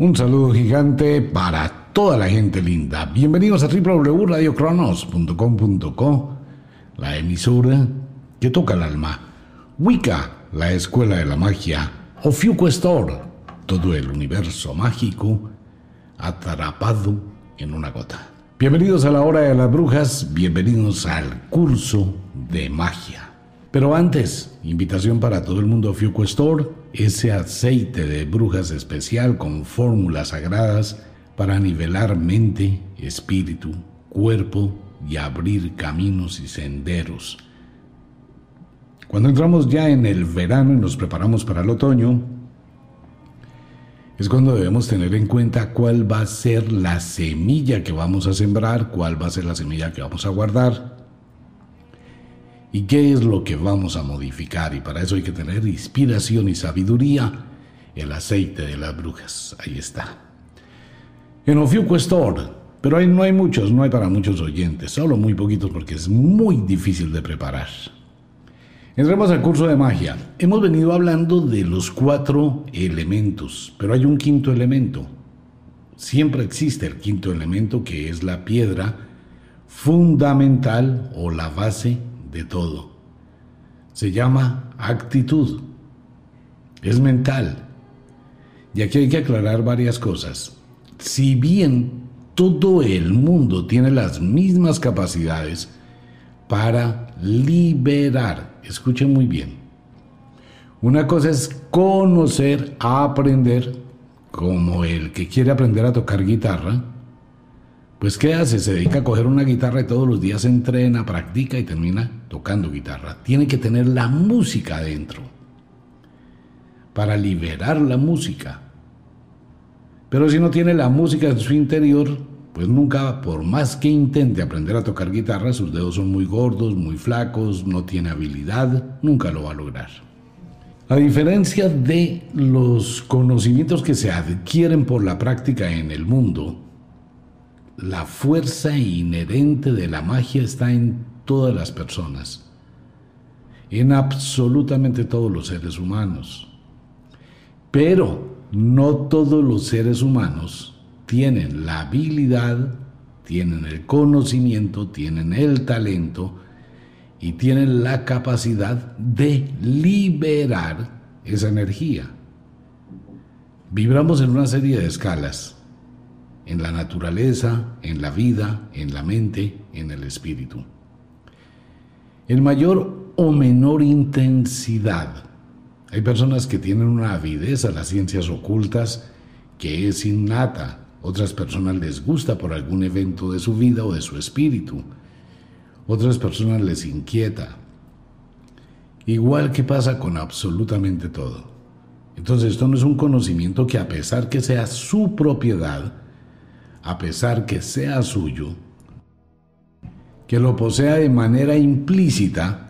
Un saludo gigante para toda la gente linda. Bienvenidos a www.radiocronos.com.co, la emisora que toca el alma. Wicca, la escuela de la magia. Ofiuquestor, todo el universo mágico atrapado en una gota. Bienvenidos a la hora de las brujas, bienvenidos al curso de magia. Pero antes, invitación para todo el mundo Fiuco Store, ese aceite de brujas especial con fórmulas sagradas para nivelar mente, espíritu, cuerpo y abrir caminos y senderos. Cuando entramos ya en el verano y nos preparamos para el otoño, es cuando debemos tener en cuenta cuál va a ser la semilla que vamos a sembrar, cuál va a ser la semilla que vamos a guardar y qué es lo que vamos a modificar. Y para eso hay que tener inspiración y sabiduría. El aceite de las brujas. Ahí está. En Ofiuco Store. Pero no hay muchos, no hay para muchos oyentes. Solo muy poquitos porque es muy difícil de preparar. Entremos al curso de magia. Hemos venido hablando de los cuatro elementos, pero hay un quinto elemento. Siempre existe el quinto elemento que es la piedra fundamental o la base de todo. Se llama actitud. Es mental. Y aquí hay que aclarar varias cosas. Si bien todo el mundo tiene las mismas capacidades para liberar, escuchen muy bien. Una cosa es conocer, aprender, como el que quiere aprender a tocar guitarra, pues ¿qué hace? Se dedica a coger una guitarra y todos los días entrena, practica y termina tocando guitarra. Tiene que tener la música adentro para liberar la música. Pero si no tiene la música en su interior, pues nunca, por más que intente aprender a tocar guitarra, sus dedos son muy gordos, muy flacos, no tiene habilidad, nunca lo va a lograr. A diferencia de los conocimientos que se adquieren por la práctica en el mundo, la fuerza inherente de la magia está en todas las personas, en absolutamente todos los seres humanos. Pero no todos los seres humanos tienen la habilidad, tienen el conocimiento, tienen el talento y tienen la capacidad de liberar esa energía. Vibramos en una serie de escalas en la naturaleza, en la vida, en la mente, en el espíritu. En mayor o menor intensidad. Hay personas que tienen una avidez a las ciencias ocultas que es innata. Otras personas les gusta por algún evento de su vida o de su espíritu. Otras personas les inquieta. Igual que pasa con absolutamente todo. Entonces esto no es un conocimiento que a pesar que sea su propiedad, a pesar que sea suyo, que lo posea de manera implícita,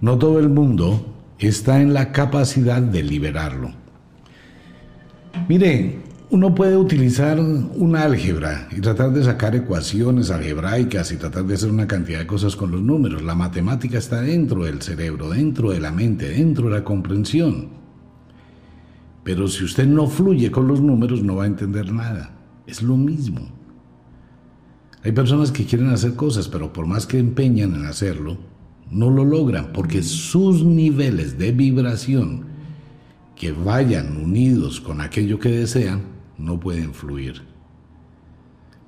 no todo el mundo está en la capacidad de liberarlo. Mire, uno puede utilizar una álgebra y tratar de sacar ecuaciones algebraicas y tratar de hacer una cantidad de cosas con los números. La matemática está dentro del cerebro, dentro de la mente, dentro de la comprensión. Pero si usted no fluye con los números no va a entender nada. Es lo mismo. Hay personas que quieren hacer cosas, pero por más que empeñan en hacerlo, no lo logran porque sus niveles de vibración que vayan unidos con aquello que desean no pueden fluir.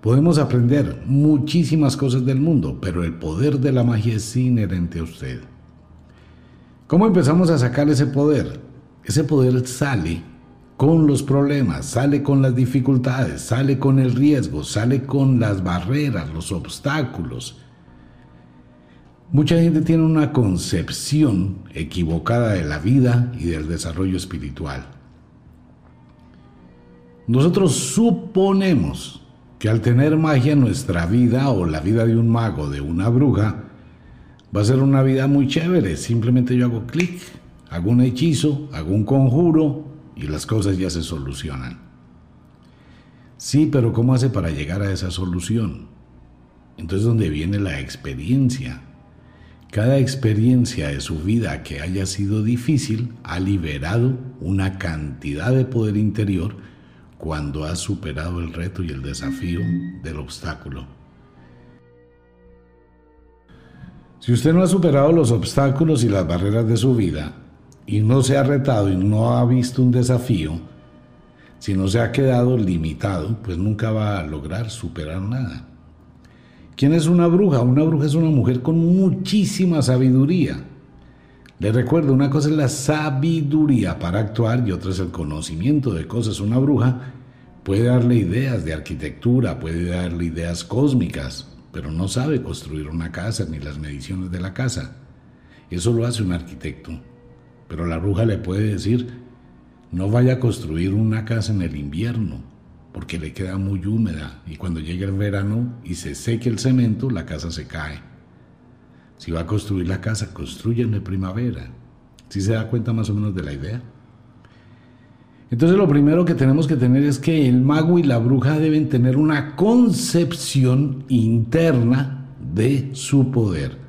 Podemos aprender muchísimas cosas del mundo, pero el poder de la magia es inherente a usted. ¿Cómo empezamos a sacar ese poder? Ese poder sale con los problemas, sale con las dificultades, sale con el riesgo, sale con las barreras, los obstáculos. Mucha gente tiene una concepción equivocada de la vida y del desarrollo espiritual. Nosotros suponemos que al tener magia nuestra vida o la vida de un mago, de una bruja, va a ser una vida muy chévere. Simplemente yo hago clic, hago un hechizo, hago un conjuro, y las cosas ya se solucionan. Sí, pero ¿cómo hace para llegar a esa solución? Entonces, ¿dónde viene la experiencia? Cada experiencia de su vida que haya sido difícil ha liberado una cantidad de poder interior cuando has superado el reto y el desafío del obstáculo. Si usted no ha superado los obstáculos y las barreras de su vida, y no se ha retado y no ha visto un desafío, si no se ha quedado limitado, pues nunca va a lograr superar nada. ¿Quién es una bruja? Una bruja es una mujer con muchísima sabiduría. Le recuerdo, una cosa es la sabiduría para actuar y otra es el conocimiento de cosas. Una bruja puede darle ideas de arquitectura, puede darle ideas cósmicas, pero no sabe construir una casa ni las mediciones de la casa. Eso lo hace un arquitecto. Pero la bruja le puede decir, no vaya a construir una casa en el invierno, porque le queda muy húmeda y cuando llegue el verano y se seque el cemento, la casa se cae. Si va a construir la casa, construye en primavera. ¿Sí se da cuenta más o menos de la idea? Entonces lo primero que tenemos que tener es que el mago y la bruja deben tener una concepción interna de su poder.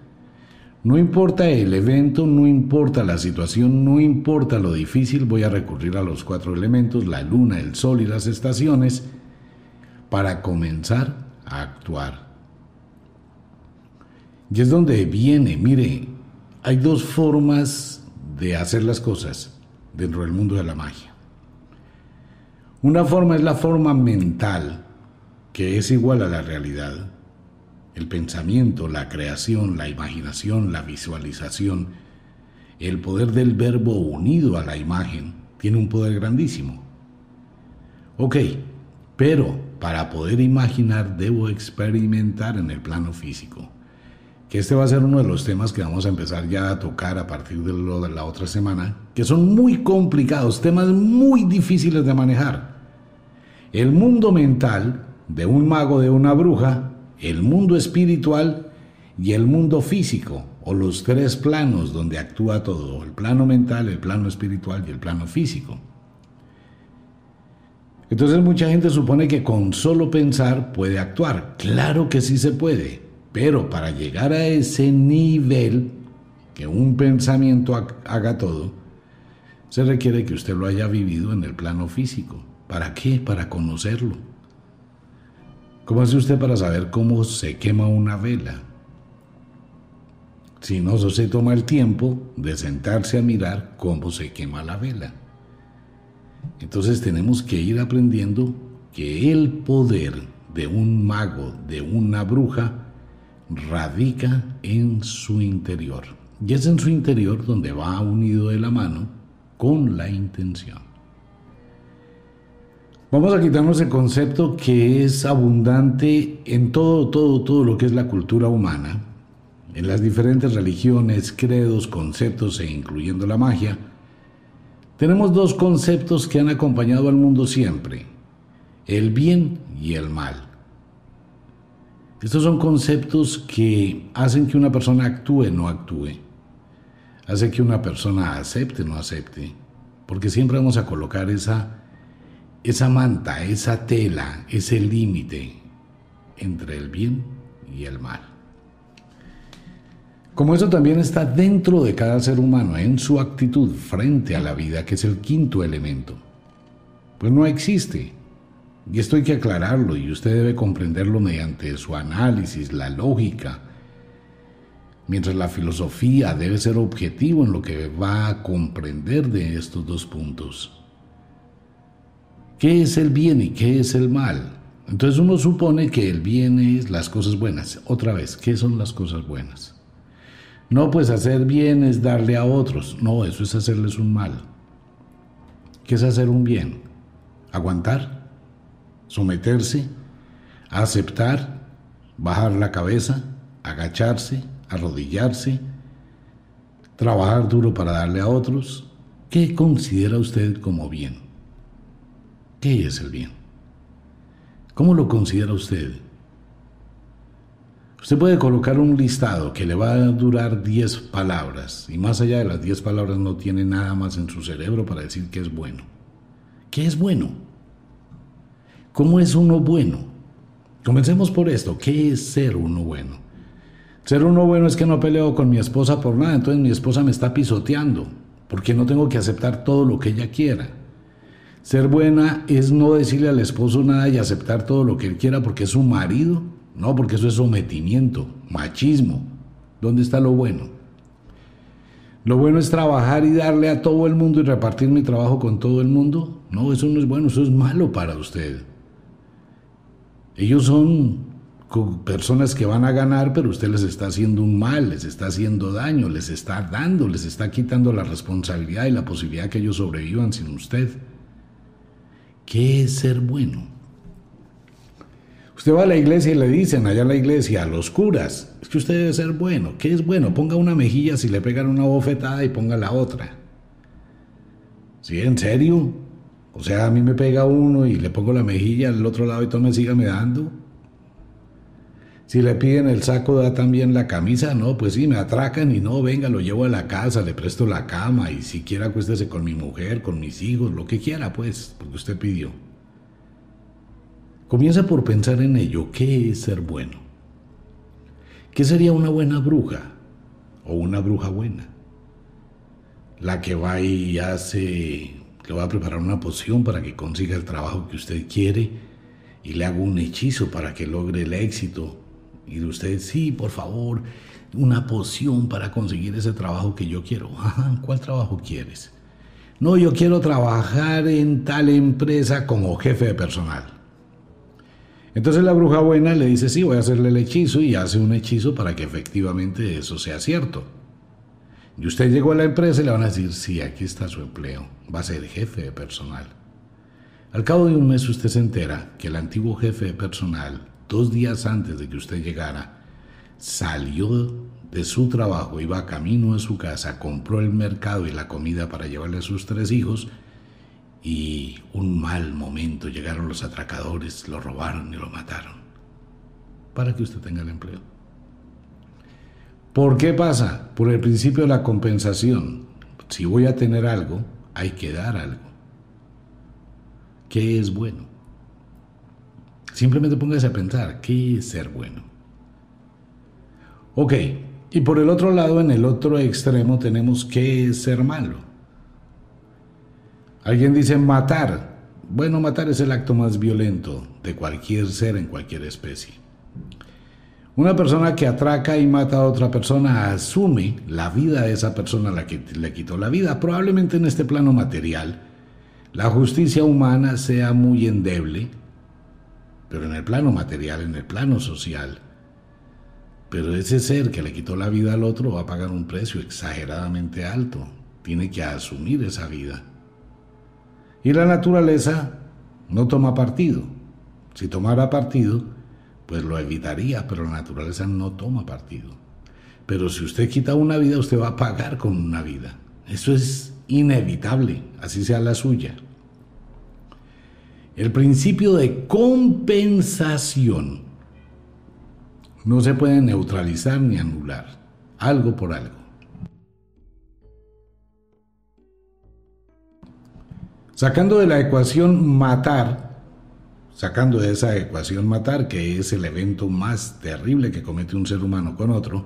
No importa el evento, no importa la situación, no importa lo difícil, voy a recurrir a los cuatro elementos, la luna, el sol y las estaciones, para comenzar a actuar. Y es donde viene, mire, hay dos formas de hacer las cosas dentro del mundo de la magia. Una forma es la forma mental, que es igual a la realidad. El pensamiento, la creación, la imaginación, la visualización, el poder del verbo unido a la imagen, tiene un poder grandísimo. Ok, pero para poder imaginar debo experimentar en el plano físico que este va a ser uno de los temas que vamos a empezar ya a tocar a partir de, lo de la otra semana, que son muy complicados, temas muy difíciles de manejar. El mundo mental de un mago, de una bruja, el mundo espiritual y el mundo físico, o los tres planos donde actúa todo, el plano mental, el plano espiritual y el plano físico. Entonces mucha gente supone que con solo pensar puede actuar. Claro que sí se puede. Pero para llegar a ese nivel, que un pensamiento haga todo, se requiere que usted lo haya vivido en el plano físico. ¿Para qué? Para conocerlo. ¿Cómo hace usted para saber cómo se quema una vela? Si no se toma el tiempo de sentarse a mirar cómo se quema la vela. Entonces tenemos que ir aprendiendo que el poder de un mago, de una bruja, radica en su interior. Y es en su interior donde va unido de la mano con la intención. Vamos a quitarnos el concepto que es abundante en todo, todo, todo lo que es la cultura humana, en las diferentes religiones, credos, conceptos e incluyendo la magia. Tenemos dos conceptos que han acompañado al mundo siempre, el bien y el mal. Estos son conceptos que hacen que una persona actúe o no actúe. Hace que una persona acepte o no acepte. Porque siempre vamos a colocar esa, esa manta, esa tela, ese límite entre el bien y el mal. Como eso también está dentro de cada ser humano, en su actitud frente a la vida, que es el quinto elemento, pues no existe y esto hay que aclararlo y usted debe comprenderlo mediante su análisis, la lógica. Mientras la filosofía debe ser objetivo en lo que va a comprender de estos dos puntos. ¿Qué es el bien y qué es el mal? Entonces uno supone que el bien es las cosas buenas. Otra vez, ¿qué son las cosas buenas? No, pues hacer bien es darle a otros. No, eso es hacerles un mal. ¿Qué es hacer un bien? ¿Aguantar? someterse, aceptar, bajar la cabeza, agacharse, arrodillarse, trabajar duro para darle a otros. ¿Qué considera usted como bien? ¿Qué es el bien? ¿Cómo lo considera usted? Usted puede colocar un listado que le va a durar 10 palabras y más allá de las 10 palabras no tiene nada más en su cerebro para decir que es bueno. ¿Qué es bueno? ¿Cómo es uno bueno? Comencemos por esto. ¿Qué es ser uno bueno? Ser uno bueno es que no peleo con mi esposa por nada, entonces mi esposa me está pisoteando, porque no tengo que aceptar todo lo que ella quiera. Ser buena es no decirle al esposo nada y aceptar todo lo que él quiera porque es su marido. No, porque eso es sometimiento, machismo. ¿Dónde está lo bueno? Lo bueno es trabajar y darle a todo el mundo y repartir mi trabajo con todo el mundo. No, eso no es bueno, eso es malo para usted. Ellos son personas que van a ganar, pero usted les está haciendo un mal, les está haciendo daño, les está dando, les está quitando la responsabilidad y la posibilidad que ellos sobrevivan sin usted. ¿Qué es ser bueno? Usted va a la iglesia y le dicen allá en la iglesia a los curas, es que usted debe ser bueno. ¿Qué es bueno? Ponga una mejilla si le pegan una bofetada y ponga la otra. ¿Sí? ¿En serio? O sea, a mí me pega uno y le pongo la mejilla al otro lado y todo me siga me dando. Si le piden el saco, da también la camisa. No, pues sí, me atracan y no, venga, lo llevo a la casa, le presto la cama y si quiere acuéstese con mi mujer, con mis hijos, lo que quiera, pues, porque usted pidió. Comienza por pensar en ello. ¿Qué es ser bueno? ¿Qué sería una buena bruja o una bruja buena? La que va y hace, le va a preparar una poción para que consiga el trabajo que usted quiere y le haga un hechizo para que logre el éxito y usted, sí, por favor, una poción para conseguir ese trabajo que yo quiero. ¿Cuál trabajo quieres? No, yo quiero trabajar en tal empresa como jefe de personal. Entonces la bruja buena le dice, sí, voy a hacerle el hechizo y hace un hechizo para que efectivamente eso sea cierto. Y usted llegó a la empresa y le van a decir, sí, aquí está su empleo, va a ser jefe de personal. Al cabo de un mes usted se entera que el antiguo jefe de personal dos días antes de que usted llegara, salió de su trabajo, iba camino a su casa, compró el mercado y la comida para llevarle a sus tres hijos y un mal momento llegaron los atracadores, lo robaron y lo mataron. Para que usted tenga el empleo. ¿Por qué pasa? Por el principio de la compensación. Si voy a tener algo, hay que dar algo. ¿Qué es bueno? Simplemente póngase a pensar, ¿qué es ser bueno? Ok, y por el otro lado, en el otro extremo, tenemos qué es ser malo. Alguien dice matar. Bueno, matar es el acto más violento de cualquier ser en cualquier especie. Una persona que atraca y mata a otra persona asume la vida de esa persona a la que le quitó la vida. Probablemente en este plano material, la justicia humana sea muy endeble, pero en el plano material, en el plano social. Pero ese ser que le quitó la vida al otro va a pagar un precio exageradamente alto. Tiene que asumir esa vida. Y la naturaleza no toma partido. Si tomara partido, pues lo evitaría, pero la naturaleza no toma partido. Pero si usted quita una vida, usted va a pagar con una vida. Eso es inevitable, así sea la suya. El principio de compensación no se puede neutralizar ni anular, algo por algo. Sacando de la ecuación matar, sacando de esa ecuación matar, que es el evento más terrible que comete un ser humano con otro,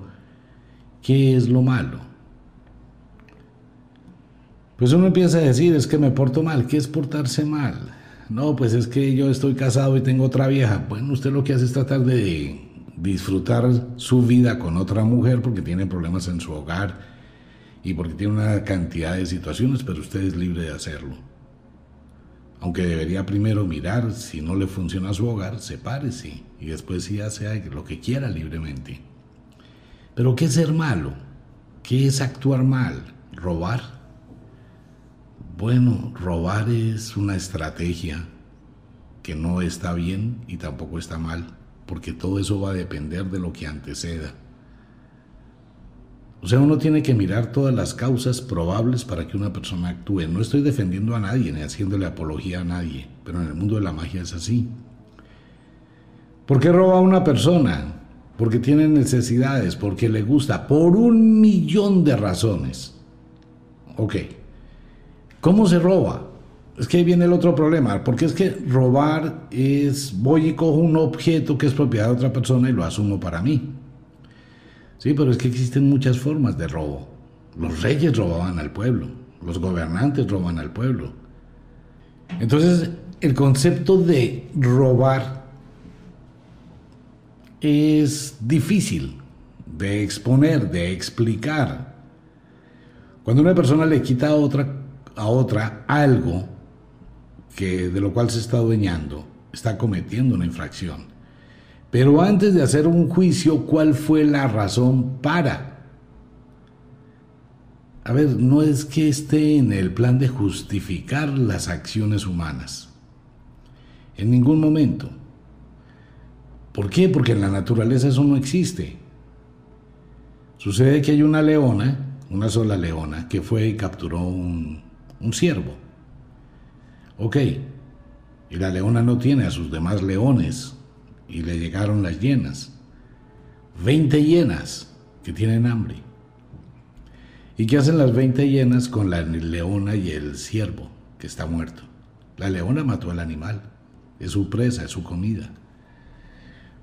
¿qué es lo malo? Pues uno empieza a decir, es que me porto mal, ¿qué es portarse mal? No, pues es que yo estoy casado y tengo otra vieja. Bueno, usted lo que hace es tratar de disfrutar su vida con otra mujer porque tiene problemas en su hogar y porque tiene una cantidad de situaciones, pero usted es libre de hacerlo. Aunque debería primero mirar si no le funciona su hogar, sepárese y después sí hace lo que quiera libremente. Pero ¿qué es ser malo? ¿Qué es actuar mal? ¿Robar? Bueno, robar es una estrategia que no está bien y tampoco está mal, porque todo eso va a depender de lo que anteceda. O sea, uno tiene que mirar todas las causas probables para que una persona actúe. No estoy defendiendo a nadie ni haciéndole apología a nadie, pero en el mundo de la magia es así. ¿Por qué roba a una persona? Porque tiene necesidades, porque le gusta, por un millón de razones. Ok. ¿Cómo se roba? Es que ahí viene el otro problema, porque es que robar es voy y cojo un objeto que es propiedad de otra persona y lo asumo para mí. Sí, pero es que existen muchas formas de robo. Los reyes robaban al pueblo, los gobernantes roban al pueblo. Entonces, el concepto de robar es difícil de exponer, de explicar. Cuando una persona le quita a otra, a otra algo que, de lo cual se está adueñando, está cometiendo una infracción. Pero antes de hacer un juicio, ¿cuál fue la razón para? A ver, no es que esté en el plan de justificar las acciones humanas. En ningún momento. ¿Por qué? Porque en la naturaleza eso no existe. Sucede que hay una leona, una sola leona, que fue y capturó un, un ciervo. Ok, y la leona no tiene a sus demás leones, y le llegaron las hienas. Veinte hienas que tienen hambre. ¿Y qué hacen las 20 hienas con la leona y el ciervo que está muerto? La leona mató al animal, es su presa, es su comida.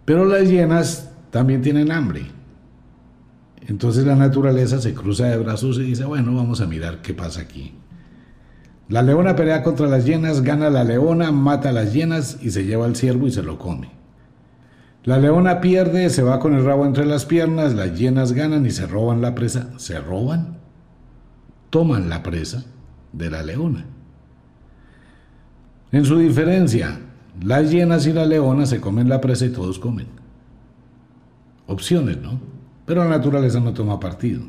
Pero las hienas también tienen hambre. Entonces la naturaleza se cruza de brazos y dice, bueno, vamos a mirar qué pasa aquí. La leona pelea contra las hienas, gana la leona, mata a las hienas y se lleva al ciervo y se lo come. La leona pierde, se va con el rabo entre las piernas, las hienas ganan y se roban la presa. ¿Se roban? toman la presa de la leona. En su diferencia, las hienas y la leona se comen la presa y todos comen. Opciones, ¿no? Pero la naturaleza no toma partido.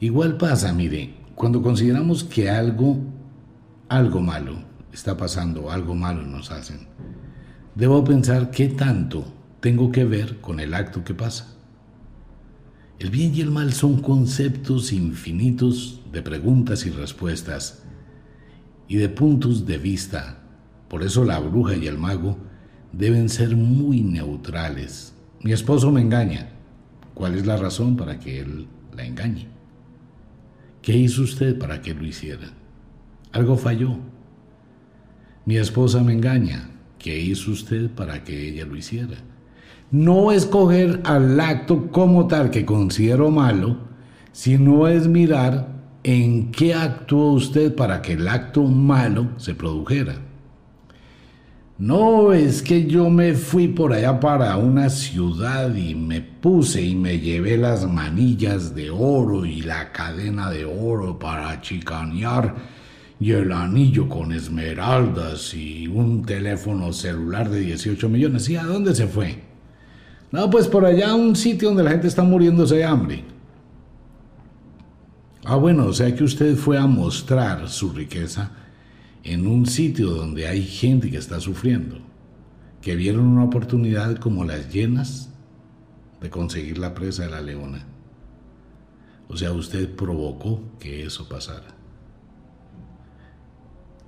Igual pasa, mire, cuando consideramos que algo, algo malo está pasando, algo malo nos hacen, debo pensar qué tanto tengo que ver con el acto que pasa. El bien y el mal son conceptos infinitos de preguntas y respuestas y de puntos de vista. Por eso la bruja y el mago deben ser muy neutrales. Mi esposo me engaña. ¿Cuál es la razón para que él la engañe? ¿Qué hizo usted para que lo hiciera? Algo falló. Mi esposa me engaña. ¿Qué hizo usted para que ella lo hiciera? no escoger al acto como tal que considero malo, sino es mirar en qué actuó usted para que el acto malo se produjera. No es que yo me fui por allá para una ciudad y me puse y me llevé las manillas de oro y la cadena de oro para chicanear y el anillo con esmeraldas y un teléfono celular de 18 millones. ¿Y a dónde se fue? No, pues por allá un sitio donde la gente está muriéndose de hambre. Ah, bueno, o sea que usted fue a mostrar su riqueza en un sitio donde hay gente que está sufriendo, que vieron una oportunidad como las llenas de conseguir la presa de la leona. O sea, usted provocó que eso pasara.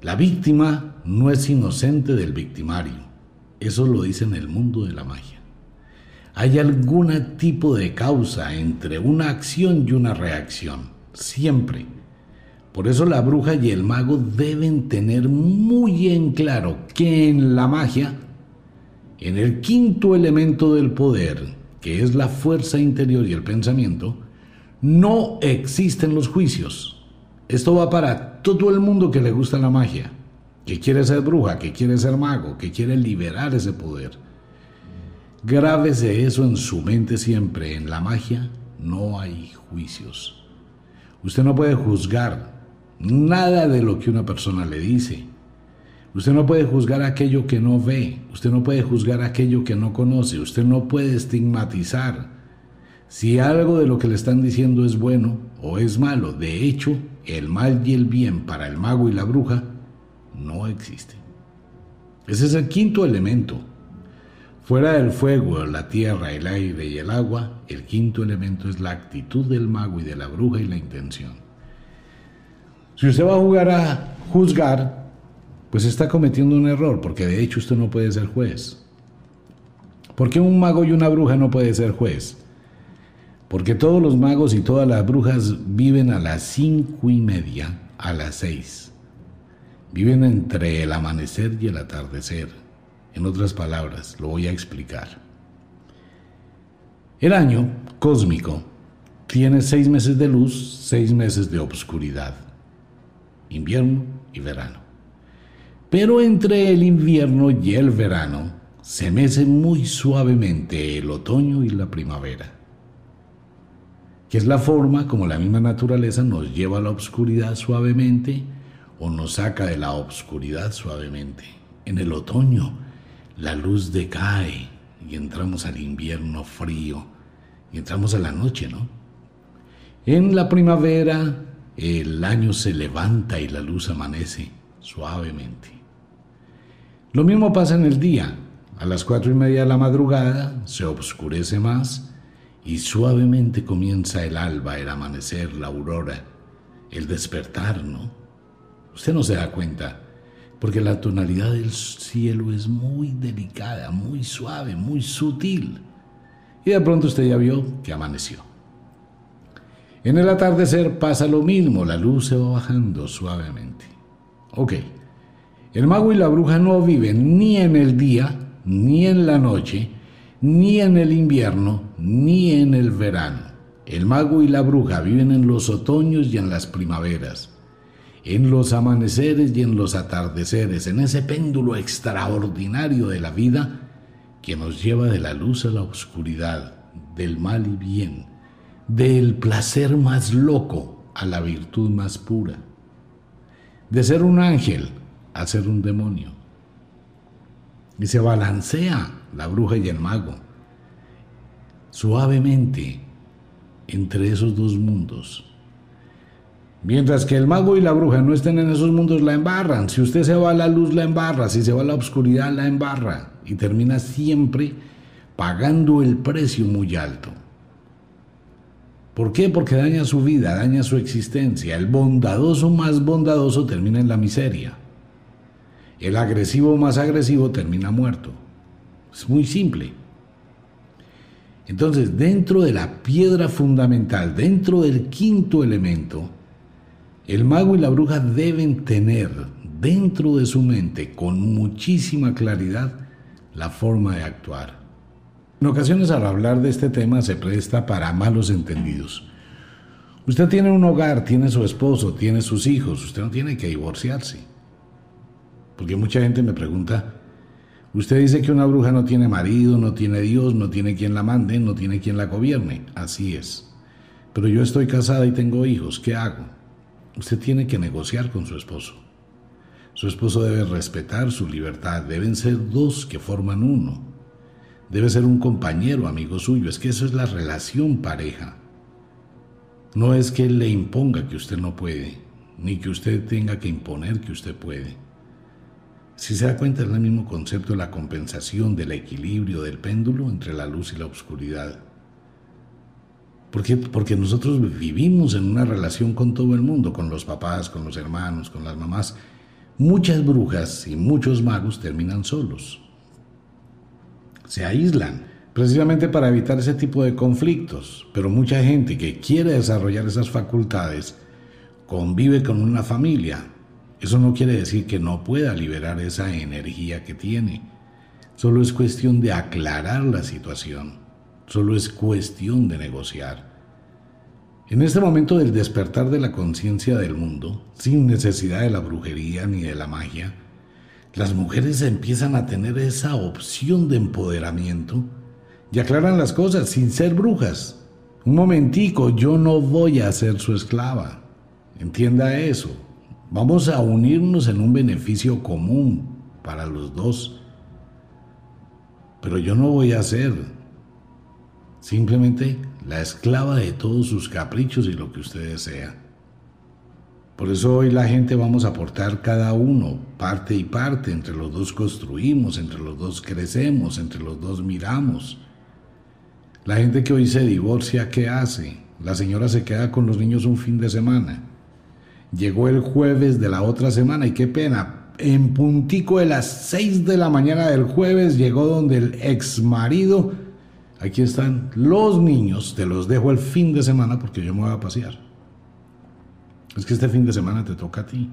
La víctima no es inocente del victimario. Eso lo dice en el mundo de la magia hay algún tipo de causa entre una acción y una reacción, siempre. Por eso la bruja y el mago deben tener muy en claro que en la magia, en el quinto elemento del poder, que es la fuerza interior y el pensamiento, no existen los juicios. Esto va para todo el mundo que le gusta la magia, que quiere ser bruja, que quiere ser mago, que quiere liberar ese poder. Grábese eso en su mente siempre. En la magia no hay juicios. Usted no puede juzgar nada de lo que una persona le dice. Usted no puede juzgar aquello que no ve. Usted no puede juzgar aquello que no conoce. Usted no puede estigmatizar. Si algo de lo que le están diciendo es bueno o es malo, de hecho, el mal y el bien para el mago y la bruja no existe. Ese es el quinto elemento. Fuera del fuego, la tierra, el aire y el agua, el quinto elemento es la actitud del mago y de la bruja y la intención. Si usted va a jugar a juzgar, pues está cometiendo un error, porque de hecho usted no puede ser juez. ¿Por qué un mago y una bruja no puede ser juez? Porque todos los magos y todas las brujas viven a las cinco y media, a las seis. Viven entre el amanecer y el atardecer en otras palabras, lo voy a explicar. El año cósmico tiene seis meses de luz, seis meses de obscuridad, invierno y verano. Pero entre el invierno y el verano se mece muy suavemente el otoño y la primavera, que es la forma como la misma naturaleza nos lleva a la oscuridad suavemente o nos saca de la oscuridad suavemente. En el otoño la luz decae y entramos al invierno frío y entramos a la noche, ¿no? En la primavera el año se levanta y la luz amanece suavemente. Lo mismo pasa en el día. A las cuatro y media de la madrugada se oscurece más y suavemente comienza el alba, el amanecer, la aurora, el despertar, ¿no? Usted no se da cuenta, porque la tonalidad del cielo es muy delicada, muy suave, muy sutil. Y de pronto usted ya vio que amaneció. En el atardecer pasa lo mismo, la luz se va bajando suavemente. Ok, el mago y la bruja no viven ni en el día, ni en la noche, ni en el invierno, ni en el verano. El mago y la bruja viven en los otoños y en las primaveras en los amaneceres y en los atardeceres, en ese péndulo extraordinario de la vida que nos lleva de la luz a la oscuridad, del mal y bien, del placer más loco a la virtud más pura, de ser un ángel a ser un demonio. Y se balancea la bruja y el mago suavemente entre esos dos mundos Mientras que el mago y la bruja no estén en esos mundos, la embarran. Si usted se va a la luz, la embarra. Si se va a la oscuridad, la embarra. Y termina siempre pagando el precio muy alto. ¿Por qué? Porque daña su vida, daña su existencia. El bondadoso más bondadoso termina en la miseria. El agresivo más agresivo termina muerto. Es muy simple. Entonces, dentro de la piedra fundamental, dentro del quinto elemento, el mago y la bruja deben tener dentro de su mente con muchísima claridad la forma de actuar. En ocasiones al hablar de este tema se presta para malos entendidos. Usted tiene un hogar, tiene su esposo, tiene sus hijos, usted no tiene que divorciarse. Porque mucha gente me pregunta, usted dice que una bruja no tiene marido, no tiene Dios, no tiene quien la mande, no tiene quien la gobierne. Así es. Pero yo estoy casada y tengo hijos, ¿qué hago? Usted tiene que negociar con su esposo. Su esposo debe respetar su libertad. Deben ser dos que forman uno. Debe ser un compañero, amigo suyo. Es que eso es la relación pareja. No es que él le imponga que usted no puede, ni que usted tenga que imponer que usted puede. Si se da cuenta, es el mismo concepto de la compensación, del equilibrio, del péndulo entre la luz y la oscuridad. ¿Por qué? Porque nosotros vivimos en una relación con todo el mundo, con los papás, con los hermanos, con las mamás. Muchas brujas y muchos magos terminan solos. Se aíslan, precisamente para evitar ese tipo de conflictos. Pero mucha gente que quiere desarrollar esas facultades convive con una familia. Eso no quiere decir que no pueda liberar esa energía que tiene. Solo es cuestión de aclarar la situación. Solo es cuestión de negociar. En este momento del despertar de la conciencia del mundo, sin necesidad de la brujería ni de la magia, las mujeres empiezan a tener esa opción de empoderamiento y aclaran las cosas sin ser brujas. Un momentico, yo no voy a ser su esclava. Entienda eso. Vamos a unirnos en un beneficio común para los dos. Pero yo no voy a ser simplemente la esclava de todos sus caprichos y lo que usted desea. Por eso hoy la gente vamos a aportar cada uno, parte y parte, entre los dos construimos, entre los dos crecemos, entre los dos miramos. La gente que hoy se divorcia, ¿qué hace? La señora se queda con los niños un fin de semana. Llegó el jueves de la otra semana y qué pena, en puntico de las seis de la mañana del jueves llegó donde el ex marido Aquí están los niños, te los dejo el fin de semana porque yo me voy a pasear. Es que este fin de semana te toca a ti.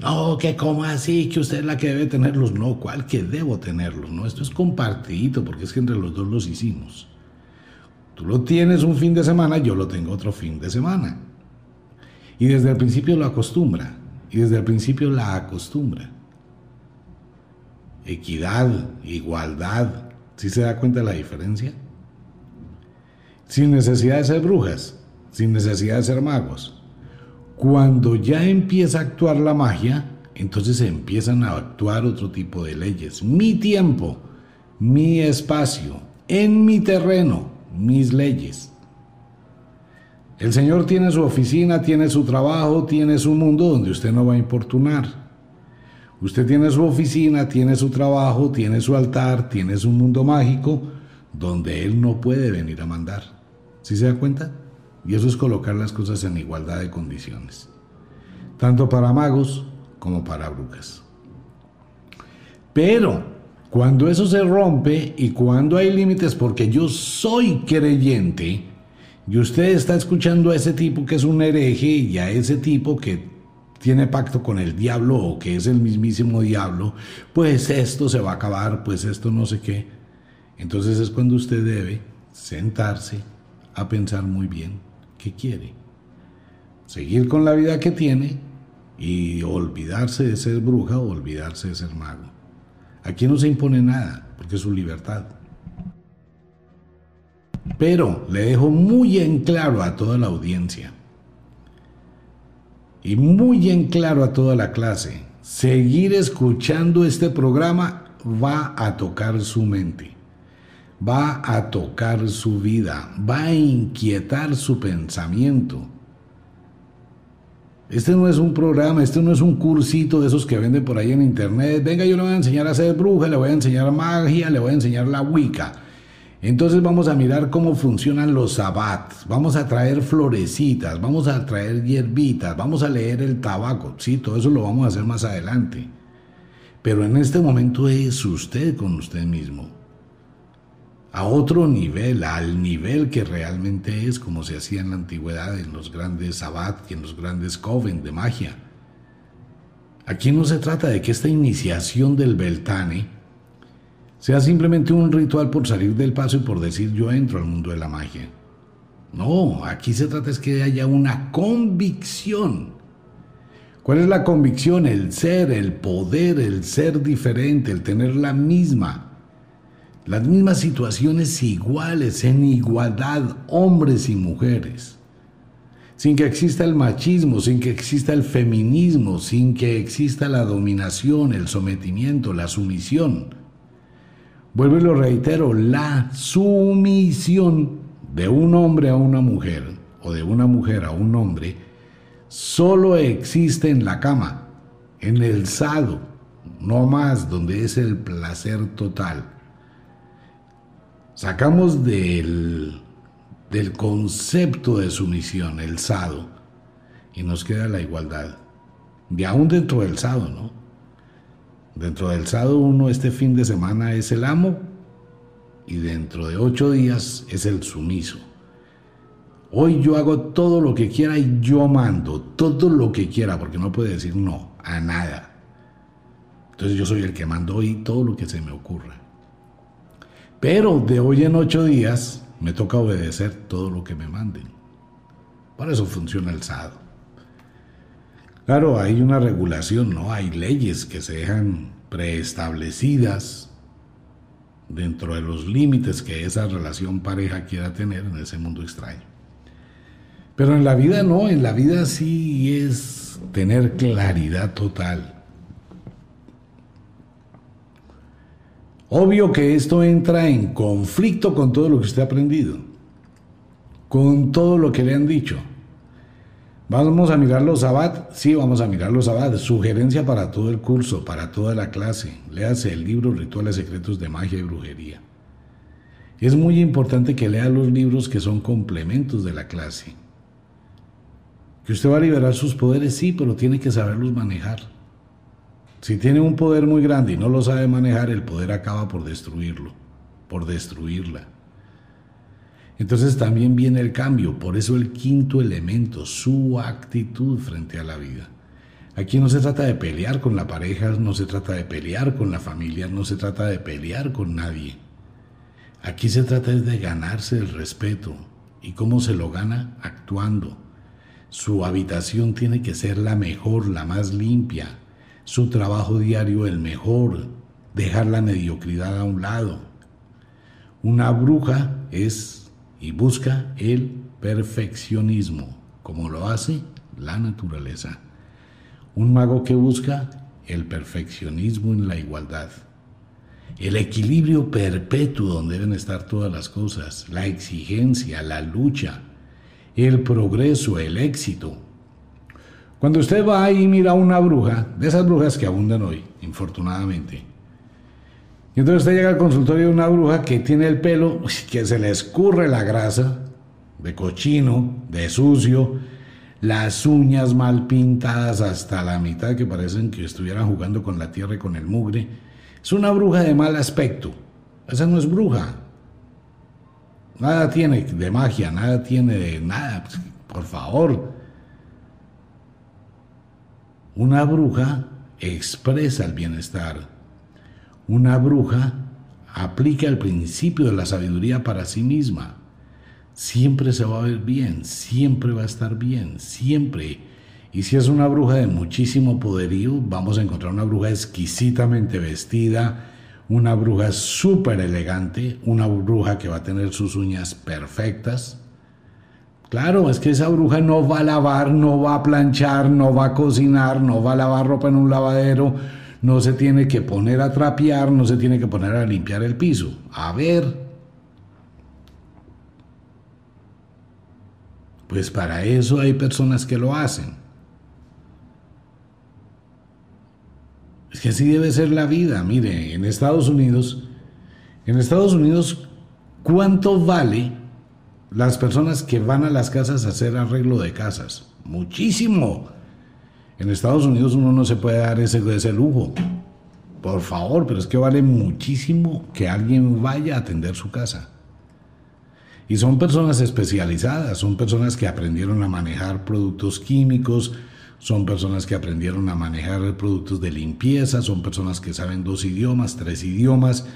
No, que como así, que usted es la que debe tenerlos. No, ¿cuál que debo tenerlos? No, esto es compartido porque es que entre los dos los hicimos. Tú lo tienes un fin de semana, yo lo tengo otro fin de semana. Y desde el principio lo acostumbra. y desde el principio la acostumbra. Equidad, igualdad, ¿sí se da cuenta de la diferencia? Sin necesidad de ser brujas, sin necesidad de ser magos. Cuando ya empieza a actuar la magia, entonces empiezan a actuar otro tipo de leyes. Mi tiempo, mi espacio, en mi terreno, mis leyes. El Señor tiene su oficina, tiene su trabajo, tiene su mundo donde usted no va a importunar. Usted tiene su oficina, tiene su trabajo, tiene su altar, tiene su mundo mágico donde Él no puede venir a mandar. ¿Sí se da cuenta? Y eso es colocar las cosas en igualdad de condiciones. Tanto para magos como para brujas. Pero cuando eso se rompe y cuando hay límites, porque yo soy creyente, y usted está escuchando a ese tipo que es un hereje y a ese tipo que tiene pacto con el diablo o que es el mismísimo diablo, pues esto se va a acabar, pues esto no sé qué. Entonces es cuando usted debe sentarse a pensar muy bien qué quiere. Seguir con la vida que tiene y olvidarse de ser bruja o olvidarse de ser mago. Aquí no se impone nada, porque es su libertad. Pero le dejo muy en claro a toda la audiencia y muy en claro a toda la clase, seguir escuchando este programa va a tocar su mente, va a tocar su vida, va a inquietar su pensamiento. Este no es un programa, este no es un cursito de esos que venden por ahí en internet. Venga, yo le voy a enseñar a hacer bruja, le voy a enseñar magia, le voy a enseñar la Wicca. Entonces vamos a mirar cómo funcionan los sabbats, vamos a traer florecitas, vamos a traer hierbitas, vamos a leer el tabaco, sí, todo eso lo vamos a hacer más adelante. Pero en este momento es usted con usted mismo. A otro nivel, al nivel que realmente es como se hacía en la antigüedad en los grandes sabbat y en los grandes coven de magia. Aquí no se trata de que esta iniciación del Beltane sea simplemente un ritual por salir del paso y por decir yo entro al mundo de la magia. No, aquí se trata es que haya una convicción. ¿Cuál es la convicción? El ser, el poder, el ser diferente, el tener la misma, las mismas situaciones iguales, en igualdad, hombres y mujeres. Sin que exista el machismo, sin que exista el feminismo, sin que exista la dominación, el sometimiento, la sumisión Vuelvo y lo reitero, la sumisión de un hombre a una mujer o de una mujer a un hombre solo existe en la cama, en el sado, no más, donde es el placer total. Sacamos del, del concepto de sumisión, el sado, y nos queda la igualdad. Y aún dentro del sado, ¿no? Dentro del sábado uno este fin de semana es el amo y dentro de ocho días es el sumiso. Hoy yo hago todo lo que quiera y yo mando todo lo que quiera porque no puede decir no a nada. Entonces yo soy el que mando hoy todo lo que se me ocurra. Pero de hoy en ocho días me toca obedecer todo lo que me manden. Por eso funciona el sábado. Claro, hay una regulación, ¿no? Hay leyes que se dejan preestablecidas dentro de los límites que esa relación pareja quiera tener en ese mundo extraño. Pero en la vida no, en la vida sí es tener claridad total. Obvio que esto entra en conflicto con todo lo que usted ha aprendido, con todo lo que le han dicho. Vamos a mirar los abad, sí, vamos a mirar los abad. Sugerencia para todo el curso, para toda la clase. Léase el libro Rituales Secretos de Magia y Brujería. Es muy importante que lea los libros que son complementos de la clase. Que usted va a liberar sus poderes, sí, pero tiene que saberlos manejar. Si tiene un poder muy grande y no lo sabe manejar, el poder acaba por destruirlo, por destruirla. Entonces también viene el cambio, por eso el quinto elemento, su actitud frente a la vida. Aquí no se trata de pelear con la pareja, no se trata de pelear con la familia, no se trata de pelear con nadie. Aquí se trata de ganarse el respeto. ¿Y cómo se lo gana? Actuando. Su habitación tiene que ser la mejor, la más limpia. Su trabajo diario el mejor. Dejar la mediocridad a un lado. Una bruja es y busca el perfeccionismo, como lo hace la naturaleza. Un mago que busca el perfeccionismo en la igualdad. El equilibrio perpetuo donde deben estar todas las cosas, la exigencia, la lucha, el progreso, el éxito. Cuando usted va y mira a una bruja, de esas brujas que abundan hoy, infortunadamente, y entonces usted llega al consultorio de una bruja que tiene el pelo, que se le escurre la grasa, de cochino, de sucio, las uñas mal pintadas hasta la mitad que parecen que estuvieran jugando con la tierra y con el mugre. Es una bruja de mal aspecto. Esa no es bruja. Nada tiene de magia, nada tiene de nada. Por favor. Una bruja expresa el bienestar. Una bruja aplica el principio de la sabiduría para sí misma siempre se va a ver bien, siempre va a estar bien, siempre. Y si es una bruja de muchísimo poderío, vamos a encontrar una bruja exquisitamente vestida, una bruja súper elegante, una bruja que va a tener sus uñas perfectas. Claro, es que esa bruja no va a lavar, no va a planchar, no va a cocinar, no va a lavar ropa en un lavadero, no se tiene que poner a trapear, no se tiene que poner a limpiar el piso. A ver, Pues para eso hay personas que lo hacen. Es que así debe ser la vida. Mire, en Estados Unidos, en Estados Unidos, ¿cuánto vale las personas que van a las casas a hacer arreglo de casas? Muchísimo. En Estados Unidos uno no se puede dar ese, ese lujo. Por favor, pero es que vale muchísimo que alguien vaya a atender su casa. Y son personas especializadas, son personas que aprendieron a manejar productos químicos, son personas que aprendieron a manejar productos de limpieza, son personas que saben dos idiomas, tres idiomas,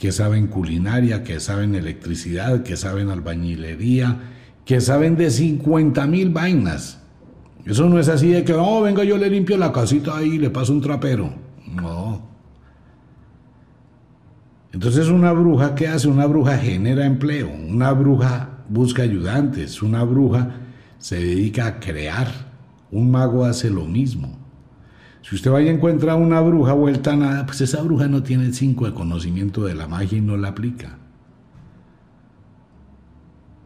que saben culinaria, que saben electricidad, que saben albañilería, que saben de 50 mil vainas. Eso no es así de que, oh, venga, yo le limpio la casita ahí y le paso un trapero. No. Entonces una bruja, ¿qué hace? Una bruja genera empleo, una bruja busca ayudantes, una bruja se dedica a crear, un mago hace lo mismo. Si usted vaya y encuentra una bruja vuelta a nada, pues esa bruja no tiene el cinco de conocimiento de la magia y no la aplica.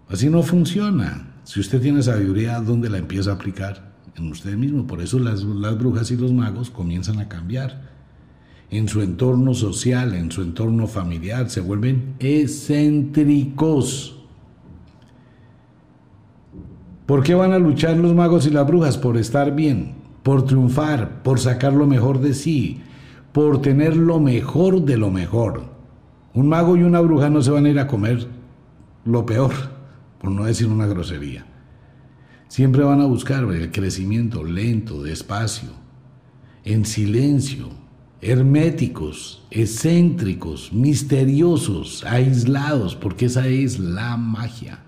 Así no funciona. Si usted tiene sabiduría, ¿dónde la empieza a aplicar? En usted mismo. Por eso las, las brujas y los magos comienzan a cambiar en su entorno social, en su entorno familiar, se vuelven excéntricos. ¿Por qué van a luchar los magos y las brujas? Por estar bien, por triunfar, por sacar lo mejor de sí, por tener lo mejor de lo mejor. Un mago y una bruja no se van a ir a comer lo peor, por no decir una grosería. Siempre van a buscar el crecimiento lento, despacio, en silencio, herméticos, excéntricos, misteriosos, aislados, porque esa es la magia.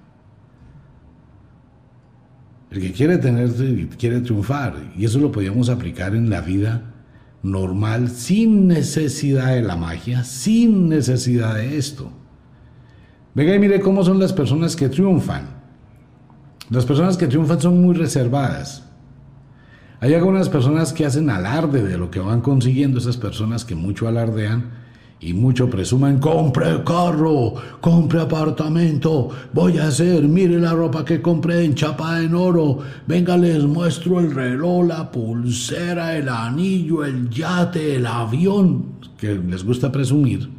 El que quiere tener, quiere triunfar, y eso lo podíamos aplicar en la vida normal, sin necesidad de la magia, sin necesidad de esto. Venga y mire cómo son las personas que triunfan. Las personas que triunfan son muy reservadas. Hay algunas personas que hacen alarde de lo que van consiguiendo, esas personas que mucho alardean y mucho presuman, compre carro, compre apartamento, voy a hacer, mire la ropa que compré en chapa en oro, venga les muestro el reloj, la pulsera, el anillo, el yate, el avión, que les gusta presumir.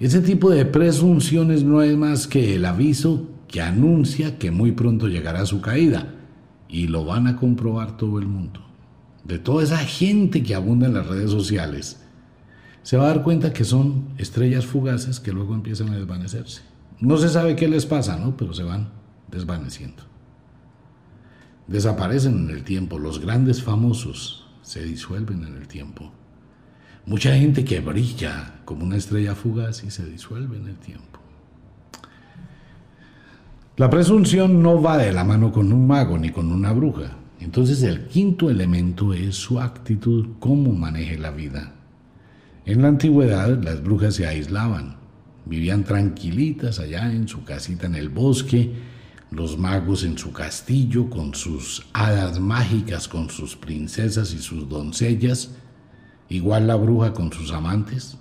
Ese tipo de presunciones no es más que el aviso que anuncia que muy pronto llegará su caída y lo van a comprobar todo el mundo. De toda esa gente que abunda en las redes sociales, se va a dar cuenta que son estrellas fugaces que luego empiezan a desvanecerse. No se sabe qué les pasa, ¿no? Pero se van desvaneciendo. Desaparecen en el tiempo. Los grandes famosos se disuelven en el tiempo. Mucha gente que brilla como una estrella fugaz y se disuelve en el tiempo. La presunción no va de la mano con un mago ni con una bruja. Entonces el quinto elemento es su actitud, cómo maneje la vida. En la antigüedad las brujas se aislaban, vivían tranquilitas allá en su casita en el bosque, los magos en su castillo con sus hadas mágicas, con sus princesas y sus doncellas, igual la bruja con sus amantes.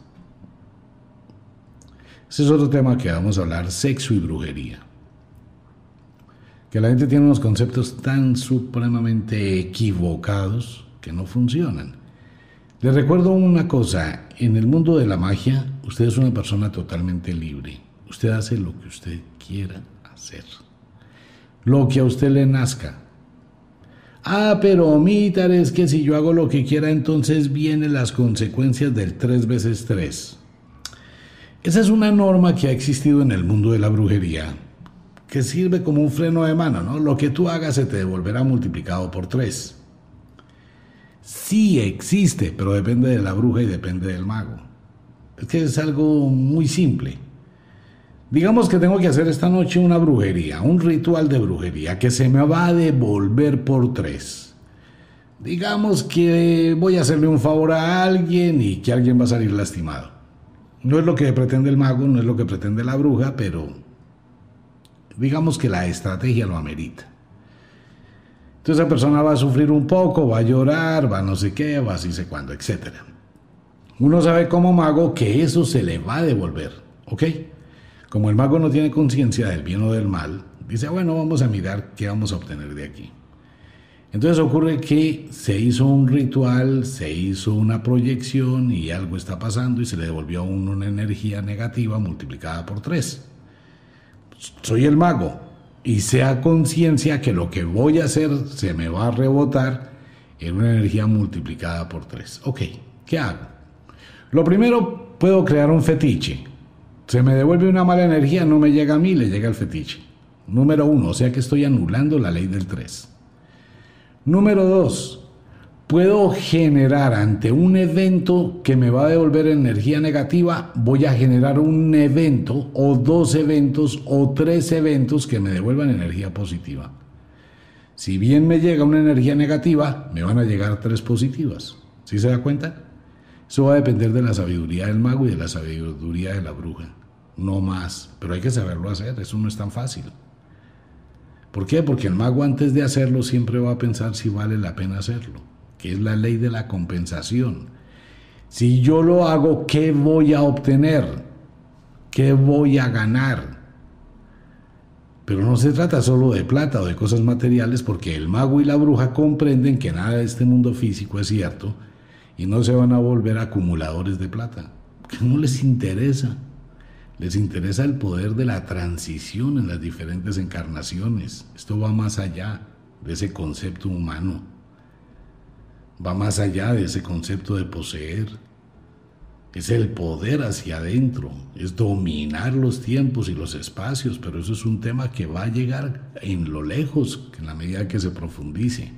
Ese es otro tema que vamos a hablar, sexo y brujería. Que la gente tiene unos conceptos tan supremamente equivocados que no funcionan. Les recuerdo una cosa, en el mundo de la magia, usted es una persona totalmente libre. Usted hace lo que usted quiera hacer. Lo que a usted le nazca. Ah, pero omitar es que si yo hago lo que quiera, entonces vienen las consecuencias del 3 veces 3. Esa es una norma que ha existido en el mundo de la brujería, que sirve como un freno de mano, ¿no? Lo que tú hagas se te devolverá multiplicado por 3. Sí existe, pero depende de la bruja y depende del mago. Es que es algo muy simple. Digamos que tengo que hacer esta noche una brujería, un ritual de brujería que se me va a devolver por tres. Digamos que voy a hacerle un favor a alguien y que alguien va a salir lastimado. No es lo que pretende el mago, no es lo que pretende la bruja, pero digamos que la estrategia lo amerita. Entonces esa persona va a sufrir un poco, va a llorar, va a no sé qué, va así sé cuándo, etc. Uno sabe como mago que eso se le va a devolver, ¿ok? Como el mago no tiene conciencia del bien o del mal, dice, bueno, vamos a mirar qué vamos a obtener de aquí. Entonces ocurre que se hizo un ritual, se hizo una proyección y algo está pasando y se le devolvió a uno una energía negativa multiplicada por tres. Soy el mago y sea conciencia que lo que voy a hacer se me va a rebotar en una energía multiplicada por tres. Ok, ¿qué hago? Lo primero, puedo crear un fetiche. Se me devuelve una mala energía, no me llega a mí, le llega al fetiche. Número uno, o sea que estoy anulando la ley del 3. Número dos, puedo generar ante un evento que me va a devolver energía negativa, voy a generar un evento o dos eventos o tres eventos que me devuelvan energía positiva. Si bien me llega una energía negativa, me van a llegar tres positivas. ¿Sí se da cuenta? Eso va a depender de la sabiduría del mago y de la sabiduría de la bruja. No más. Pero hay que saberlo hacer. Eso no es tan fácil. ¿Por qué? Porque el mago antes de hacerlo siempre va a pensar si vale la pena hacerlo. Es la ley de la compensación. Si yo lo hago, ¿qué voy a obtener? ¿Qué voy a ganar? Pero no se trata solo de plata o de cosas materiales porque el mago y la bruja comprenden que nada de este mundo físico es cierto y no se van a volver acumuladores de plata, que no les interesa. Les interesa el poder de la transición en las diferentes encarnaciones. Esto va más allá de ese concepto humano. Va más allá de ese concepto de poseer. Es el poder hacia adentro, es dominar los tiempos y los espacios, pero eso es un tema que va a llegar en lo lejos, en la medida que se profundice.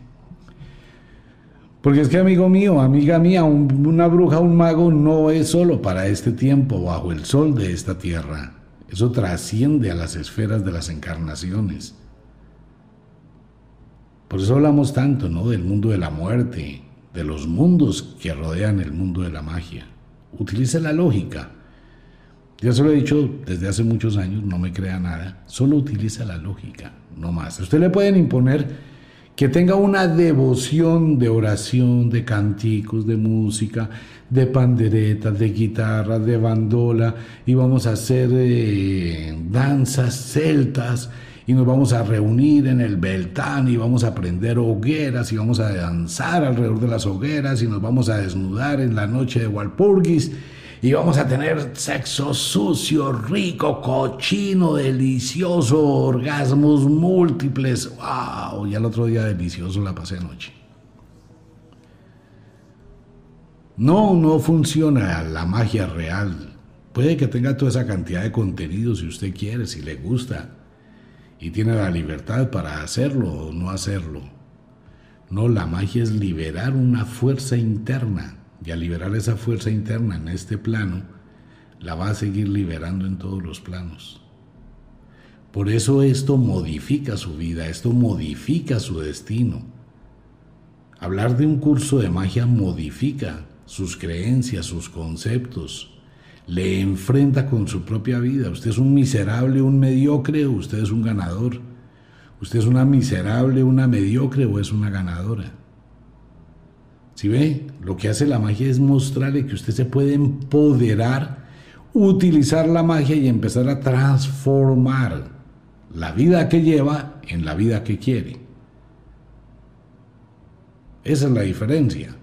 Porque es que, amigo mío, amiga mía, una bruja, un mago no es solo para este tiempo bajo el sol de esta tierra. Eso trasciende a las esferas de las encarnaciones. Por eso hablamos tanto, ¿no? Del mundo de la muerte, de los mundos que rodean el mundo de la magia. Utilice la lógica. Ya se lo he dicho desde hace muchos años, no me crea nada. Solo utiliza la lógica, no más. Usted le pueden imponer que tenga una devoción de oración, de canticos, de música, de panderetas, de guitarra, de bandola, y vamos a hacer eh, danzas celtas, y nos vamos a reunir en el Beltán, y vamos a prender hogueras, y vamos a danzar alrededor de las hogueras, y nos vamos a desnudar en la noche de Walpurgis, y vamos a tener sexo sucio, rico, cochino, delicioso, orgasmos múltiples. ¡Wow! Y al otro día delicioso la pasé anoche. No, no funciona la magia real. Puede que tenga toda esa cantidad de contenido si usted quiere, si le gusta, y tiene la libertad para hacerlo o no hacerlo. No, la magia es liberar una fuerza interna y al liberar esa fuerza interna en este plano, la va a seguir liberando en todos los planos. Por eso esto modifica su vida, esto modifica su destino. Hablar de un curso de magia modifica sus creencias, sus conceptos, le enfrenta con su propia vida. Usted es un miserable, un mediocre, usted es un ganador. Usted es una miserable, una mediocre o es una ganadora. Si ve, lo que hace la magia es mostrarle que usted se puede empoderar, utilizar la magia y empezar a transformar la vida que lleva en la vida que quiere. Esa es la diferencia.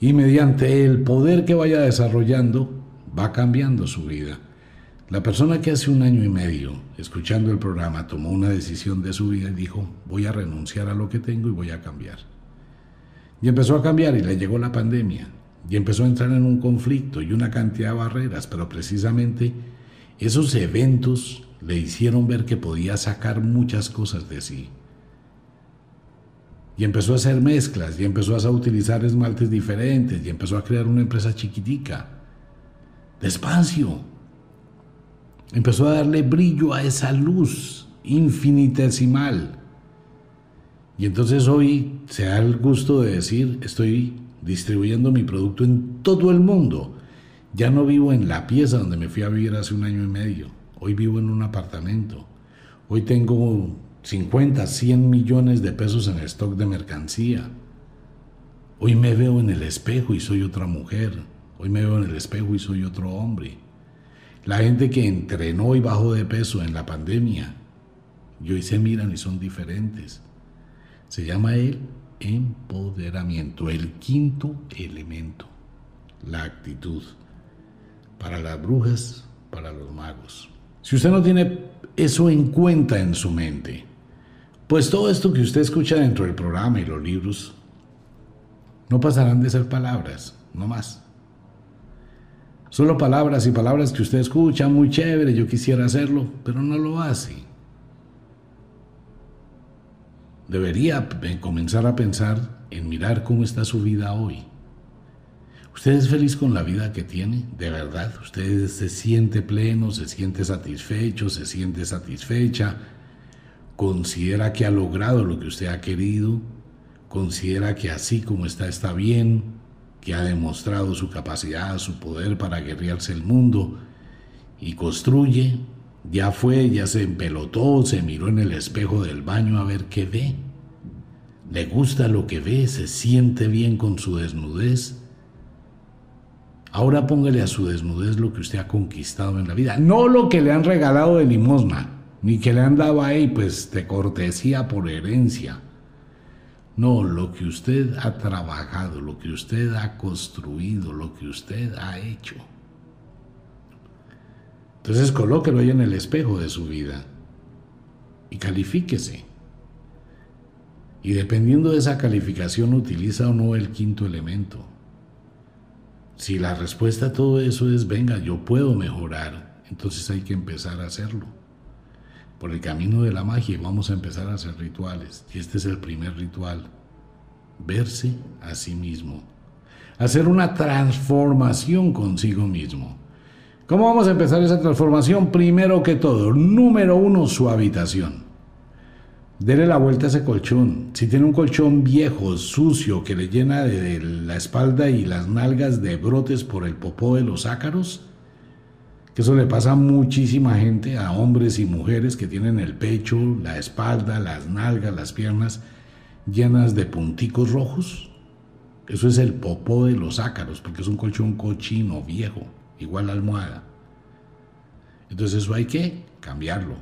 Y mediante el poder que vaya desarrollando, va cambiando su vida. La persona que hace un año y medio, escuchando el programa, tomó una decisión de su vida y dijo, voy a renunciar a lo que tengo y voy a cambiar. Y empezó a cambiar y le llegó la pandemia. Y empezó a entrar en un conflicto y una cantidad de barreras, pero precisamente esos eventos le hicieron ver que podía sacar muchas cosas de sí. Y empezó a hacer mezclas, y empezó a utilizar esmaltes diferentes, y empezó a crear una empresa chiquitica. Despacio. Empezó a darle brillo a esa luz infinitesimal. Y entonces hoy se da el gusto de decir, estoy distribuyendo mi producto en todo el mundo. Ya no vivo en la pieza donde me fui a vivir hace un año y medio. Hoy vivo en un apartamento. Hoy tengo 50, 100 millones de pesos en stock de mercancía. Hoy me veo en el espejo y soy otra mujer. Hoy me veo en el espejo y soy otro hombre. La gente que entrenó y bajó de peso en la pandemia, y hoy se miran y son diferentes. Se llama el empoderamiento, el quinto elemento, la actitud. Para las brujas, para los magos. Si usted no tiene eso en cuenta en su mente, pues todo esto que usted escucha dentro del programa y los libros no pasarán de ser palabras, no más. Solo palabras y palabras que usted escucha, muy chévere, yo quisiera hacerlo, pero no lo hace. Debería comenzar a pensar en mirar cómo está su vida hoy. ¿Usted es feliz con la vida que tiene? ¿De verdad? ¿Usted se siente pleno, se siente satisfecho, se siente satisfecha? ¿Considera que ha logrado lo que usted ha querido? ¿Considera que así como está está bien? ¿Que ha demostrado su capacidad, su poder para guerrearse el mundo? ¿Y construye? Ya fue, ya se empelotó, se miró en el espejo del baño a ver qué ve. ¿Le gusta lo que ve? ¿Se siente bien con su desnudez? Ahora póngale a su desnudez lo que usted ha conquistado en la vida, no lo que le han regalado de limosna, ni que le han dado ahí pues de cortesía por herencia. No, lo que usted ha trabajado, lo que usted ha construido, lo que usted ha hecho. Entonces colóquelo ahí en el espejo de su vida y califíquese. Y dependiendo de esa calificación utiliza o no el quinto elemento. Si la respuesta a todo eso es, venga, yo puedo mejorar, entonces hay que empezar a hacerlo. Por el camino de la magia vamos a empezar a hacer rituales. Y este es el primer ritual. Verse a sí mismo. Hacer una transformación consigo mismo. ¿Cómo vamos a empezar esa transformación? Primero que todo, número uno, su habitación. Dele la vuelta a ese colchón. Si tiene un colchón viejo, sucio, que le llena de la espalda y las nalgas de brotes por el popó de los ácaros, que eso le pasa a muchísima gente, a hombres y mujeres que tienen el pecho, la espalda, las nalgas, las piernas llenas de punticos rojos. Eso es el popó de los ácaros, porque es un colchón cochino, viejo, igual la almohada. Entonces eso hay que cambiarlo.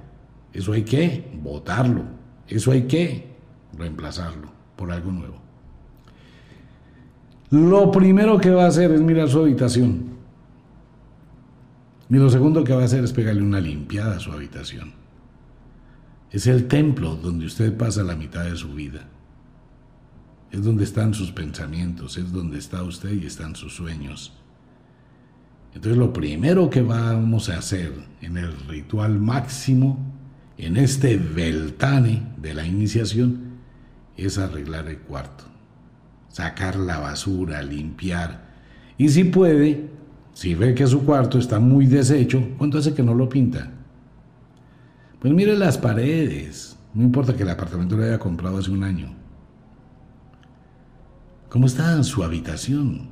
Eso hay que botarlo eso hay que reemplazarlo por algo nuevo. Lo primero que va a hacer es mirar su habitación. Y lo segundo que va a hacer es pegarle una limpiada a su habitación. Es el templo donde usted pasa la mitad de su vida. Es donde están sus pensamientos, es donde está usted y están sus sueños. Entonces lo primero que vamos a hacer en el ritual máximo en este veltane de la iniciación es arreglar el cuarto, sacar la basura, limpiar. Y si puede, si ve que su cuarto está muy deshecho, ¿cuánto hace que no lo pinta? Pues mire las paredes. No importa que el apartamento lo haya comprado hace un año. ¿Cómo está su habitación?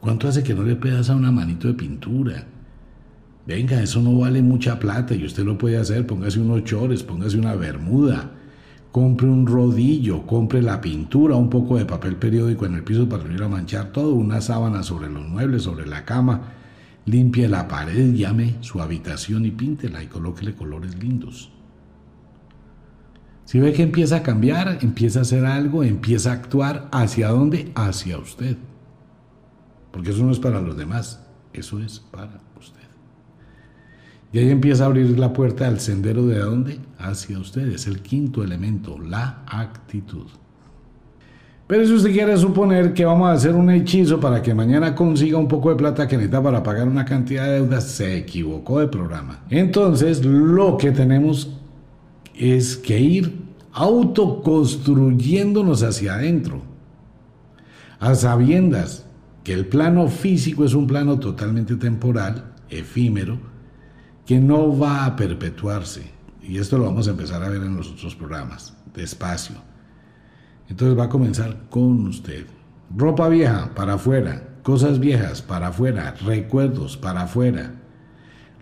¿Cuánto hace que no le a una manito de pintura? Venga, eso no vale mucha plata y usted lo puede hacer. Póngase unos chores, póngase una bermuda, compre un rodillo, compre la pintura, un poco de papel periódico en el piso para no ir a manchar todo, una sábana sobre los muebles, sobre la cama, limpie la pared, llame su habitación y píntela y colóquele colores lindos. Si ve que empieza a cambiar, empieza a hacer algo, empieza a actuar, ¿hacia dónde? Hacia usted. Porque eso no es para los demás, eso es para usted. Y ahí empieza a abrir la puerta al sendero de dónde? Hacia usted. Es el quinto elemento, la actitud. Pero si usted quiere suponer que vamos a hacer un hechizo para que mañana consiga un poco de plata que necesita para pagar una cantidad de deudas, se equivocó de programa. Entonces, lo que tenemos es que ir autoconstruyéndonos hacia adentro, a sabiendas que el plano físico es un plano totalmente temporal, efímero, que no va a perpetuarse. Y esto lo vamos a empezar a ver en los otros programas, despacio. Entonces va a comenzar con usted. Ropa vieja para afuera, cosas viejas para afuera, recuerdos para afuera.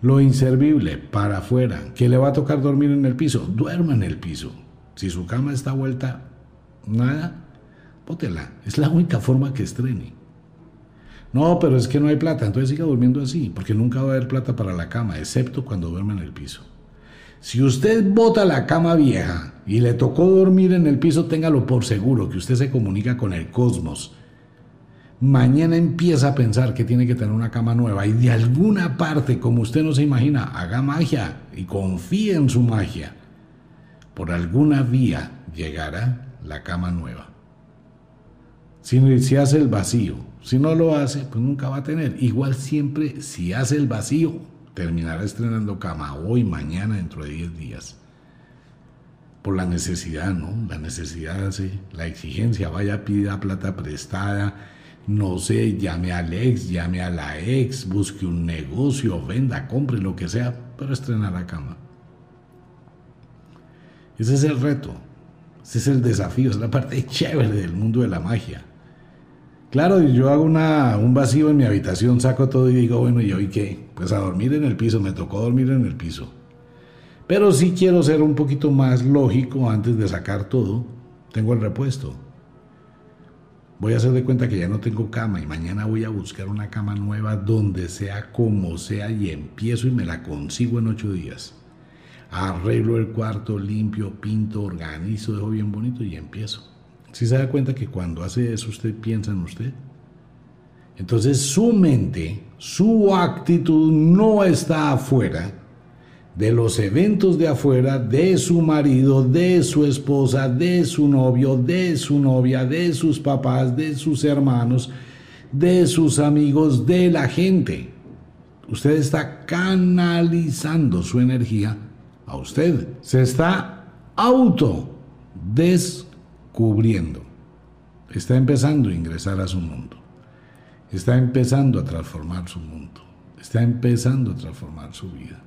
Lo inservible para afuera, que le va a tocar dormir en el piso, duerma en el piso. Si su cama está vuelta, nada, pótela. Es la única forma que estrene. No, pero es que no hay plata, entonces siga durmiendo así, porque nunca va a haber plata para la cama, excepto cuando duerma en el piso. Si usted bota la cama vieja y le tocó dormir en el piso, téngalo por seguro que usted se comunica con el cosmos. Mañana empieza a pensar que tiene que tener una cama nueva y de alguna parte, como usted no se imagina, haga magia y confíe en su magia. Por alguna vía llegará la cama nueva. Si, si hace el vacío, si no lo hace, pues nunca va a tener. Igual siempre, si hace el vacío, terminará estrenando cama hoy, mañana, dentro de 10 días. Por la necesidad, ¿no? La necesidad hace, la exigencia, vaya, pida plata prestada, no sé, llame al ex, llame a la ex, busque un negocio, venda, compre lo que sea, pero estrena la cama. Ese es el reto, ese es el desafío, es la parte chévere del mundo de la magia. Claro, yo hago un vacío en mi habitación, saco todo y digo, bueno, ¿y hoy qué? Pues a dormir en el piso, me tocó dormir en el piso. Pero si quiero ser un poquito más lógico antes de sacar todo. Tengo el repuesto. Voy a hacer de cuenta que ya no tengo cama y mañana voy a buscar una cama nueva donde sea como sea y empiezo y me la consigo en ocho días. Arreglo el cuarto, limpio, pinto, organizo, dejo bien bonito y empiezo. Si se da cuenta que cuando hace eso usted piensa en usted? Entonces su mente, su actitud no está afuera de los eventos de afuera, de su marido, de su esposa, de su novio, de su novia, de sus papás, de sus hermanos, de sus amigos, de la gente. Usted está canalizando su energía a usted. Se está auto cubriendo. Está empezando a ingresar a su mundo. Está empezando a transformar su mundo. Está empezando a transformar su vida.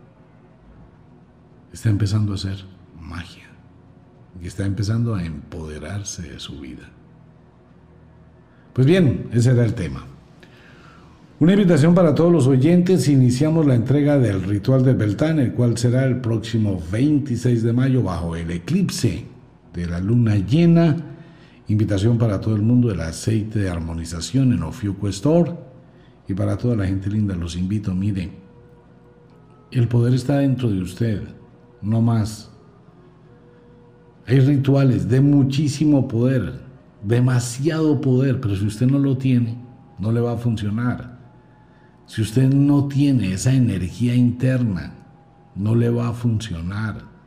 Está empezando a hacer magia. Y está empezando a empoderarse de su vida. Pues bien, ese era el tema. Una invitación para todos los oyentes. Iniciamos la entrega del ritual de Beltán, el cual será el próximo 26 de mayo bajo el eclipse de la luna llena. Invitación para todo el mundo del aceite de armonización en Ofiuco Store. Y para toda la gente linda, los invito, miren, el poder está dentro de usted, no más. Hay rituales de muchísimo poder, demasiado poder, pero si usted no lo tiene, no le va a funcionar. Si usted no tiene esa energía interna, no le va a funcionar.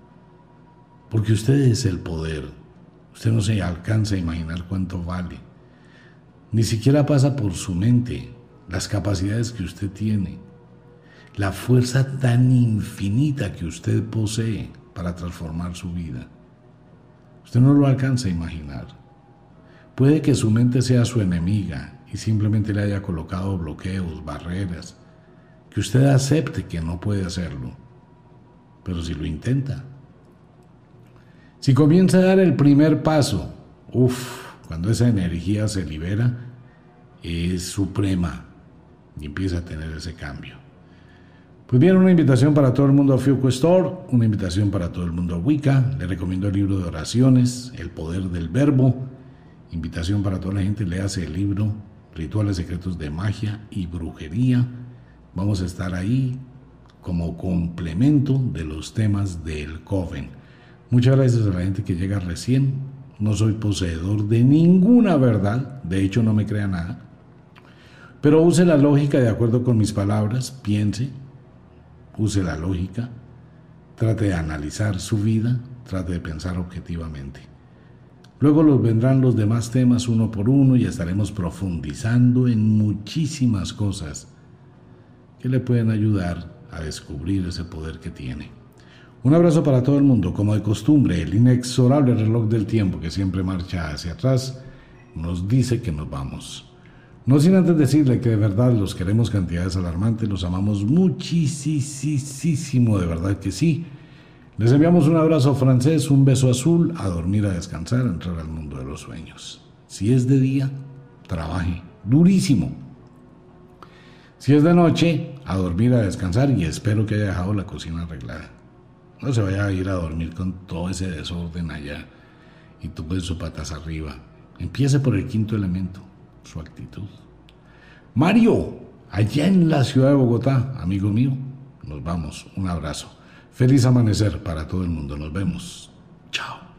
Porque usted es el poder. Usted no se alcanza a imaginar cuánto vale. Ni siquiera pasa por su mente las capacidades que usted tiene, la fuerza tan infinita que usted posee para transformar su vida. Usted no lo alcanza a imaginar. Puede que su mente sea su enemiga y simplemente le haya colocado bloqueos, barreras, que usted acepte que no puede hacerlo. Pero si lo intenta, Si comienza a dar el primer paso, uff, cuando esa energía se libera, es suprema y empieza a tener ese cambio. Pues bien, una invitación para todo el mundo a Fiuco una invitación para todo el mundo a Wicca. Le recomiendo el libro de oraciones, El poder del verbo. Invitación para toda la gente, le hace el libro Rituales secretos de magia y brujería. Vamos a estar ahí como complemento de los temas del Coven. Muchas gracias a la gente que llega recién. No soy poseedor de ninguna verdad, de hecho no me crea nada. Pero use la lógica de acuerdo con mis palabras, piense, use la lógica, trate de analizar su vida, trate de pensar objetivamente. Luego los vendrán los demás temas uno por uno y estaremos profundizando en muchísimas cosas que le pueden ayudar a descubrir ese poder que tiene. Un abrazo para todo el mundo, como de costumbre, el inexorable reloj del tiempo que siempre marcha hacia atrás nos dice que nos vamos. No sin antes decirle que de verdad los queremos cantidades alarmantes, los amamos muchísimo, de verdad que sí. Les enviamos un abrazo francés, un beso azul, a dormir, a descansar, a entrar al mundo de los sueños. Si es de día, trabaje durísimo. Si es de noche, a dormir, a descansar y espero que haya dejado la cocina arreglada. No se vaya a ir a dormir con todo ese desorden allá y ves sus patas arriba. Empiece por el quinto elemento su actitud. Mario, allá en la ciudad de Bogotá, amigo mío, nos vamos. Un abrazo. Feliz amanecer para todo el mundo. Nos vemos. Chao.